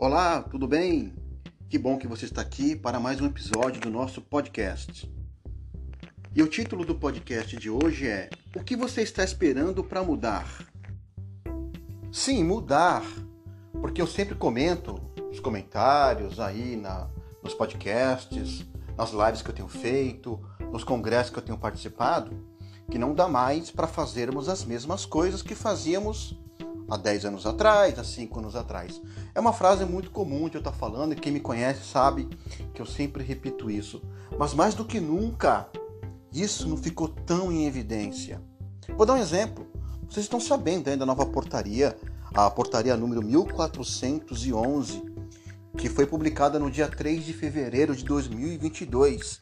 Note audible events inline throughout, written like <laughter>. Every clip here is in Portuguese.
Olá, tudo bem? Que bom que você está aqui para mais um episódio do nosso podcast. E o título do podcast de hoje é O que você está esperando para mudar? Sim, mudar, porque eu sempre comento nos comentários aí na, nos podcasts, nas lives que eu tenho feito, nos congressos que eu tenho participado, que não dá mais para fazermos as mesmas coisas que fazíamos há 10 anos atrás, há 5 anos atrás. É uma frase muito comum de eu estar falando e quem me conhece sabe que eu sempre repito isso. Mas mais do que nunca, isso não ficou tão em evidência. Vou dar um exemplo. Vocês estão sabendo ainda da nova portaria, a portaria número 1411, que foi publicada no dia 3 de fevereiro de 2022,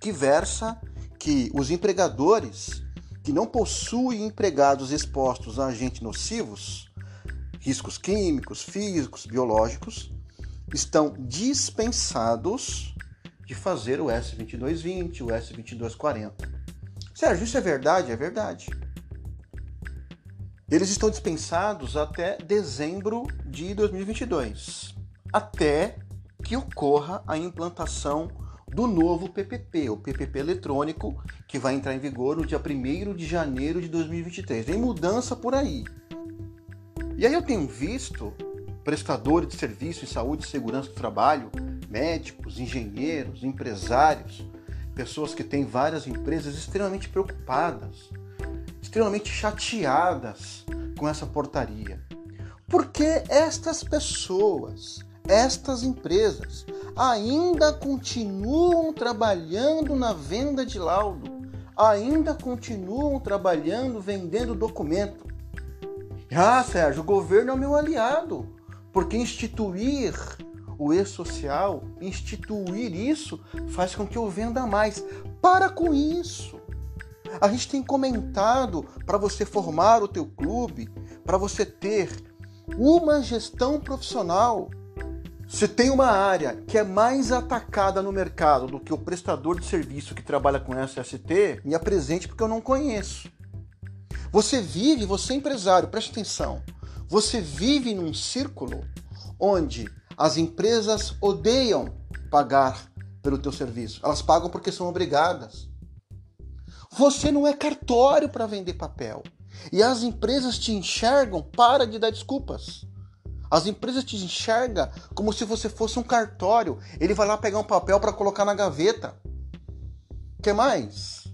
que versa que os empregadores que não possuem empregados expostos a agentes nocivos, riscos químicos, físicos, biológicos, estão dispensados de fazer o S2220, o S2240. Sérgio, isso é verdade? É verdade. Eles estão dispensados até dezembro de 2022, até que ocorra a implantação do novo PPP, o PPP eletrônico, que vai entrar em vigor no dia 1 de janeiro de 2023. Tem mudança por aí. E aí eu tenho visto prestadores de serviço em saúde e segurança do trabalho, médicos, engenheiros, empresários, pessoas que têm várias empresas extremamente preocupadas, extremamente chateadas com essa portaria. Porque estas pessoas, estas empresas, ainda continuam trabalhando na venda de laudo, ainda continuam trabalhando vendendo documento. Ah, Sérgio, o governo é o meu aliado, porque instituir o e-social, instituir isso, faz com que eu venda mais. Para com isso. A gente tem comentado para você formar o teu clube, para você ter uma gestão profissional se tem uma área que é mais atacada no mercado do que o prestador de serviço que trabalha com SST, me apresente porque eu não conheço. Você vive, você é empresário, preste atenção. Você vive num círculo onde as empresas odeiam pagar pelo teu serviço. Elas pagam porque são obrigadas. Você não é cartório para vender papel. E as empresas te enxergam, para de dar desculpas. As empresas te enxergam como se você fosse um cartório. Ele vai lá pegar um papel para colocar na gaveta. que mais?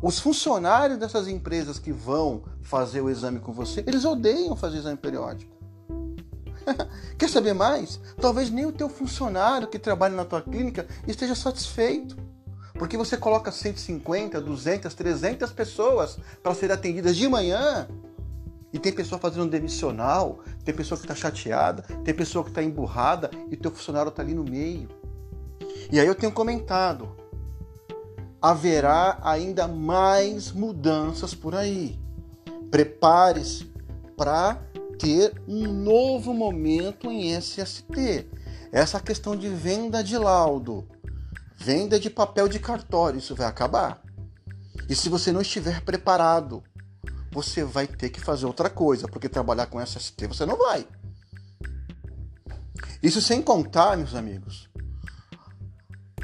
Os funcionários dessas empresas que vão fazer o exame com você, eles odeiam fazer exame periódico. <laughs> Quer saber mais? Talvez nem o teu funcionário que trabalha na tua clínica esteja satisfeito. Porque você coloca 150, 200, 300 pessoas para serem atendidas de manhã e tem pessoa fazendo demissional, tem pessoa que está chateada, tem pessoa que está emburrada e o teu funcionário está ali no meio. E aí eu tenho comentado, haverá ainda mais mudanças por aí. Prepare-se para ter um novo momento em SST. Essa questão de venda de laudo, venda de papel de cartório, isso vai acabar. E se você não estiver preparado você vai ter que fazer outra coisa, porque trabalhar com SST você não vai. Isso sem contar, meus amigos,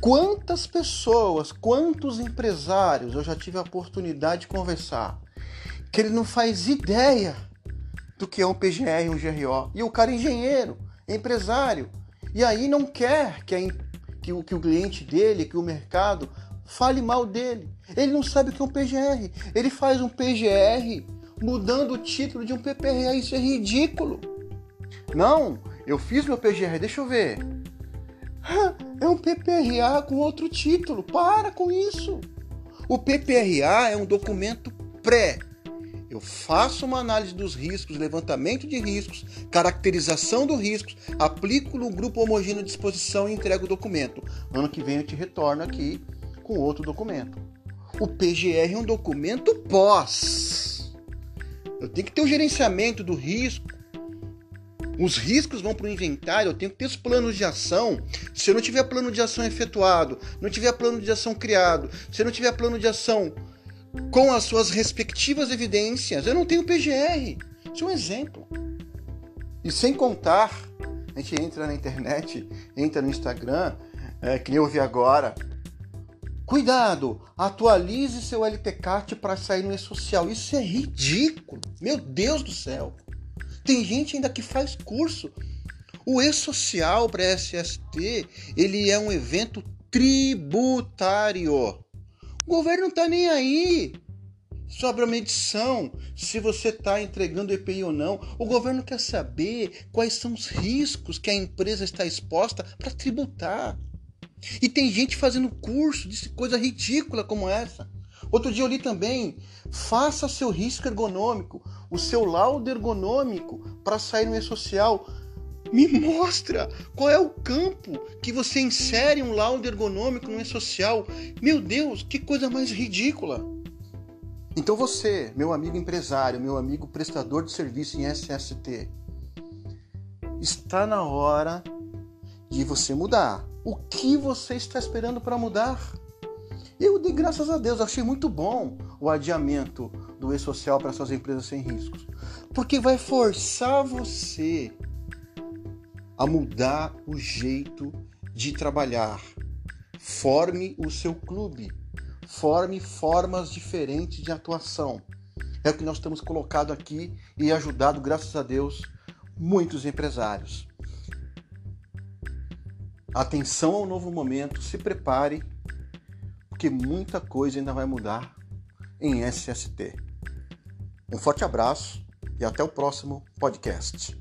quantas pessoas, quantos empresários eu já tive a oportunidade de conversar que ele não faz ideia do que é um PGR, um GRO. E o cara é engenheiro, é empresário, e aí não quer que, a, que, o, que o cliente dele, que o mercado fale mal dele. Ele não sabe o que é um PGR. Ele faz um PGR mudando o título de um PPRA. Isso é ridículo. Não, eu fiz meu PGR, deixa eu ver. É um PPRA com outro título. Para com isso. O PPRA é um documento pré. Eu faço uma análise dos riscos, levantamento de riscos, caracterização dos riscos, aplico no grupo homogêneo de disposição e entrego o documento. Ano que vem eu te retorno aqui com outro documento. O PGR é um documento pós. Eu tenho que ter o gerenciamento do risco. Os riscos vão para o inventário, eu tenho que ter os planos de ação. Se eu não tiver plano de ação efetuado, não tiver plano de ação criado, se eu não tiver plano de ação com as suas respectivas evidências, eu não tenho PGR. Isso é um exemplo. E sem contar A gente entra na internet, entra no Instagram, é, que eu vi agora. Cuidado, atualize seu LTCAT para sair no e-social. Isso é ridículo. Meu Deus do céu. Tem gente ainda que faz curso. O e-social para SST, ele é um evento tributário. O governo não está nem aí sobre a medição, se você está entregando EPI ou não. O governo quer saber quais são os riscos que a empresa está exposta para tributar. E tem gente fazendo curso de coisa ridícula como essa. Outro dia eu li também: faça seu risco ergonômico, o seu laudo ergonômico para sair no e-social. Me mostra qual é o campo que você insere um laudo ergonômico no e-social. Meu Deus, que coisa mais ridícula! Então você, meu amigo empresário, meu amigo prestador de serviço em SST, está na hora de você mudar. O que você está esperando para mudar? Eu dei graças a Deus, achei muito bom o adiamento do e-social para suas empresas sem riscos, porque vai forçar você a mudar o jeito de trabalhar. Forme o seu clube, forme formas diferentes de atuação. É o que nós temos colocado aqui e ajudado, graças a Deus, muitos empresários. Atenção ao novo momento, se prepare, porque muita coisa ainda vai mudar em SST. Um forte abraço e até o próximo podcast.